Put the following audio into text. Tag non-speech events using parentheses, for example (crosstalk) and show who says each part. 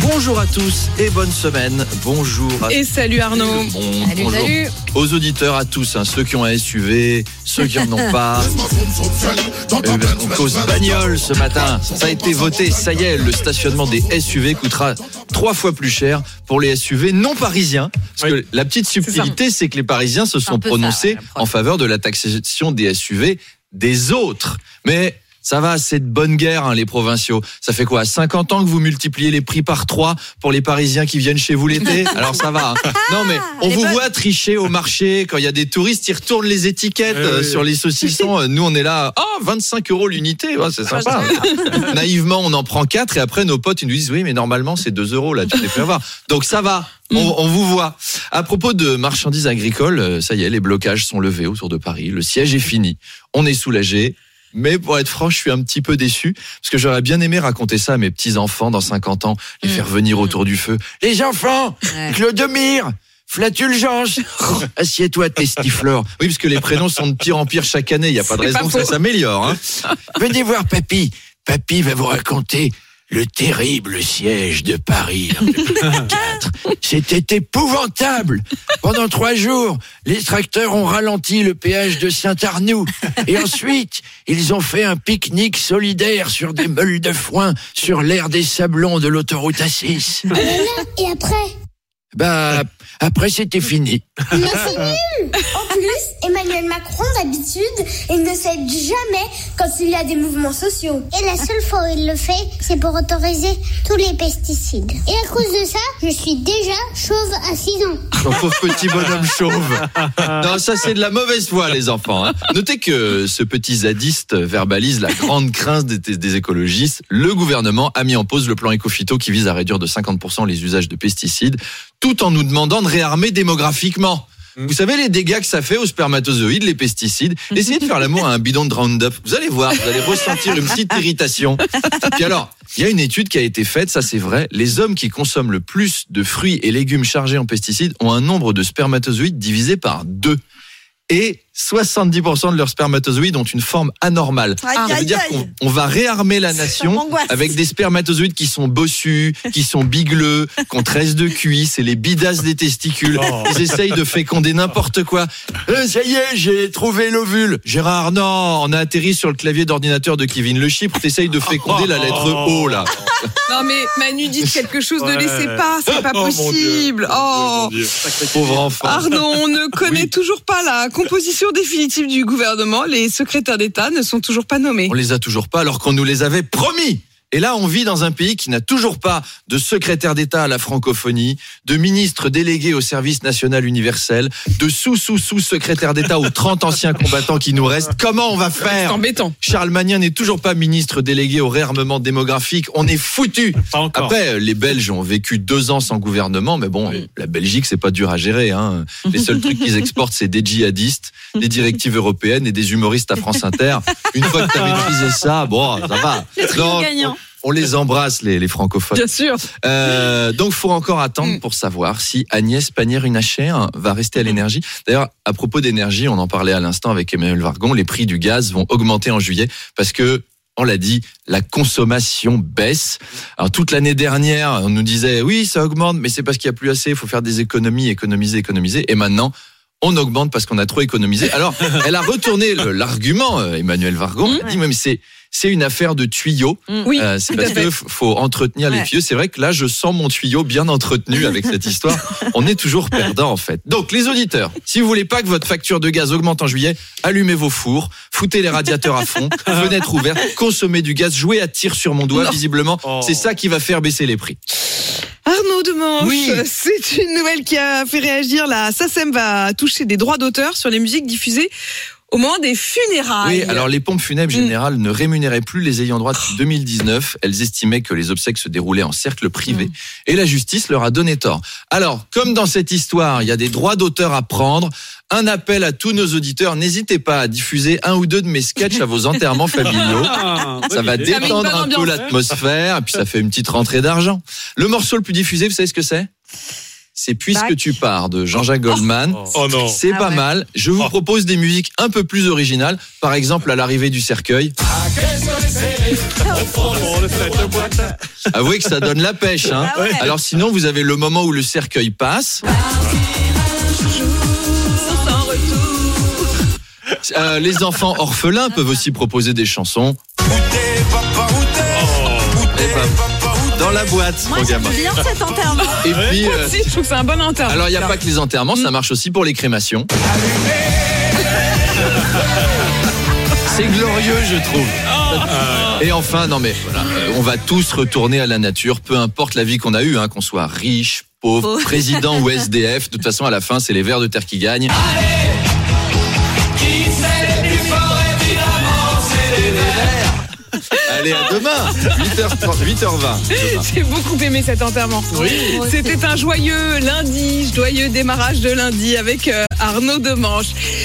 Speaker 1: Bonjour à tous et bonne semaine. Bonjour à
Speaker 2: Et salut Arnaud.
Speaker 1: Bon,
Speaker 2: Salut,
Speaker 1: bonjour
Speaker 2: salut.
Speaker 1: aux auditeurs, à tous, hein, ceux qui ont un SUV, ceux qui en ont pas. Euh, ben, on cause bagnole ce matin. Ça a été voté. Ça y est, le stationnement des SUV coûtera trois fois plus cher pour les SUV non parisiens. Parce que la petite subtilité, c'est que les Parisiens se sont
Speaker 2: ça,
Speaker 1: prononcés
Speaker 2: ouais,
Speaker 1: en faveur de la taxation des SUV des autres. Mais ça va, c'est de bonne guerre, hein, les provinciaux. Ça fait quoi 50 ans que vous multipliez les prix par 3 pour les Parisiens qui viennent chez vous l'été? Alors ça va. hein. (laughs) Non mais on vous voit tricher au marché quand il y a des touristes, ils retournent les étiquettes euh, sur les saucissons. Euh, Nous on est là, oh 25 euros l'unité, Ouais, c'est sympa. (laughs) Naïvement on en prend 4 et après nos potes ils nous disent oui mais normalement c'est 2 euros là, tu avoir. Donc ça va. On, on vous voit. À propos de marchandises agricoles, euh, ça y est, les blocages sont levés autour de Paris. Le siège est fini. On est soulagé. Mais pour être franc, je suis un petit peu déçu parce que j'aurais bien aimé raconter ça à mes petits enfants dans 50 ans, les faire venir autour du feu. Les enfants, Clodomir, Flatulgence, (laughs) assieds-toi testiflore. Oui, parce que les prénoms sont de pire en pire chaque année. Il y a pas de raison
Speaker 2: pas
Speaker 1: que ça s'améliore. Hein. Venez voir papy. Papy va vous raconter le terrible siège de Paris en 2004. (laughs) C'était épouvantable. Pendant trois jours, les tracteurs ont ralenti le péage de Saint-Arnoux. Et ensuite, ils ont fait un pique-nique solidaire sur des meules de foin sur l'air des sablons de l'autoroute A6.
Speaker 3: Et après?
Speaker 1: Bah, après, c'était fini.
Speaker 3: Mais c'est nul En plus, Emmanuel Macron, d'habitude, il ne cède jamais quand il y a des mouvements sociaux. Et la seule fois où il le fait, c'est pour autoriser tous les pesticides. Et à cause de ça, je suis déjà chauve à 6 ans.
Speaker 1: Ton pauvre petit bonhomme chauve. (laughs) Non, ça c'est de la mauvaise foi, les enfants. hein. Notez que ce petit zadiste verbalise la grande crainte des, des écologistes. Le gouvernement a mis en pause le plan Ecofito qui vise à réduire de 50% les usages de pesticides, tout en nous demandant de réarmer démographiquement. Vous savez les dégâts que ça fait aux spermatozoïdes, les pesticides? Essayez de faire l'amour à un bidon de Roundup. Vous allez voir, vous allez ressentir une petite (laughs) irritation. Puis alors, il y a une étude qui a été faite, ça c'est vrai. Les hommes qui consomment le plus de fruits et légumes chargés en pesticides ont un nombre de spermatozoïdes divisé par deux. Et 70% de leurs spermatozoïdes ont une forme anormale. ça veut dire qu'on on va réarmer la nation avec des spermatozoïdes qui sont bossus, qui sont bigleux, (laughs) qui ont 13 de cuisse et les bidasses des testicules. Ils essayent de féconder n'importe quoi. Euh, ça y est, j'ai trouvé l'ovule. Gérard, non, on a atterri sur le clavier d'ordinateur de Kevin Le Chypre. T'essayes de féconder la lettre O, là.
Speaker 2: Non mais Manu dit quelque chose, ne laissez pas, c'est pas possible. Oh,
Speaker 1: Pauvre enfant.
Speaker 2: Arnaud, on ne connaît toujours pas la composition définitive du gouvernement. Les secrétaires d'État ne sont toujours pas nommés.
Speaker 1: On les a toujours pas alors qu'on nous les avait promis. Et là, on vit dans un pays qui n'a toujours pas de secrétaire d'État à la francophonie, de ministre délégué au service national universel, de sous-sous-sous-secrétaire d'État aux 30 anciens combattants qui nous restent. Comment on va
Speaker 2: C'est
Speaker 1: faire
Speaker 2: embêtant.
Speaker 1: Charles Magnin n'est toujours pas ministre délégué au réarmement démographique. On est foutu. Après, euh, les Belges ont vécu deux ans sans gouvernement, mais bon, la Belgique, c'est pas dur à gérer. Hein. Les seuls trucs qu'ils exportent, c'est des djihadistes, des directives européennes et des humoristes à France Inter. Une fois que tu as maîtrisé ça, bon, ça va. Non, on- les embrasse, les, les francophones.
Speaker 2: Bien sûr.
Speaker 1: Euh, donc, faut encore attendre
Speaker 2: Mm.
Speaker 1: pour savoir si Agnès Pannier-Runacher hein, va rester à l'énergie. D'ailleurs, à propos d'énergie, on en parlait à l'instant avec Emmanuel Vargon, les prix du gaz vont augmenter en juillet parce que on l'a dit, la consommation baisse. Alors toute l'année dernière, on nous disait oui, ça augmente, mais c'est parce qu'il y a plus assez, il faut faire des économies, économiser, économiser. Et maintenant, on augmente parce qu'on a trop économisé. Alors, (laughs) elle a retourné l'argument, euh, Emmanuel Vargon, elle a dit même c'est c'est une affaire de tuyaux.
Speaker 2: Oui,
Speaker 1: Euh, c'est
Speaker 2: tout à
Speaker 1: parce que faut entretenir les tuyaux. C'est vrai que là, je sens mon tuyau bien entretenu avec cette histoire. (laughs) On est toujours perdant en fait. Donc, les auditeurs, si vous voulez pas que votre facture de gaz augmente en juillet, allumez vos fours, foutez les radiateurs à fond, (laughs) fenêtres ouvertes, consommez du gaz, jouez à tir sur mon doigt.
Speaker 2: Non.
Speaker 1: Visiblement,
Speaker 4: Oh.
Speaker 1: c'est ça qui va faire baisser les prix. Oui.
Speaker 2: c'est une nouvelle qui a fait réagir. La SACEM va toucher des droits d'auteur sur les musiques diffusées au moment des funérailles.
Speaker 1: Oui, alors les pompes funèbres
Speaker 2: Mm.
Speaker 1: générales ne rémunéraient plus les ayants droit depuis 2019. Elles estimaient que les obsèques se déroulaient en cercle privé. Et la justice leur a donné tort. Alors, comme dans cette histoire, il y a des droits d'auteur à prendre, un appel à tous nos auditeurs. N'hésitez pas à diffuser un ou deux de mes sketchs à vos (laughs) enterrents familiaux. Ça va détendre un peu l'atmosphère, et puis ça fait une petite rentrée d'argent. Le morceau le plus diffusé, vous savez ce que c'est? C'est Puisque tu pars de Jean-Jacques Goldman.
Speaker 5: Oh non.
Speaker 1: C'est
Speaker 2: Ah
Speaker 1: pas
Speaker 2: ouais.
Speaker 1: mal. Je vous
Speaker 5: Oh.
Speaker 1: propose des musiques un peu plus originales. Par exemple, à l'arrivée du cercueil. Avouez que ça donne la pêche. Hein.
Speaker 2: Ah ouais.
Speaker 1: Alors sinon, vous avez le moment où le cercueil passe. Euh, les enfants orphelins peuvent aussi proposer des chansons. La boîte,
Speaker 6: Moi,
Speaker 1: mon
Speaker 6: j'aime
Speaker 1: gamin.
Speaker 6: bien cet enterrement.
Speaker 1: Et (laughs) puis, euh,
Speaker 2: je trouve que c'est un bon enterrement.
Speaker 1: alors il n'y a pas que les enterrements, ça marche aussi pour les crémations. C'est glorieux, je trouve. Et enfin, non mais voilà, euh, on va tous retourner à la nature, peu importe la vie qu'on a eue, hein, qu'on soit riche, pauvre,
Speaker 6: Pauvre.
Speaker 1: président ou SDF. De toute façon, à la fin, c'est les vers de terre qui gagnent. Allez, à demain 8h30, 8h20. demain.
Speaker 2: J'ai beaucoup aimé cet enterrement. C'était un joyeux lundi, joyeux démarrage de lundi avec euh, Arnaud Demanche.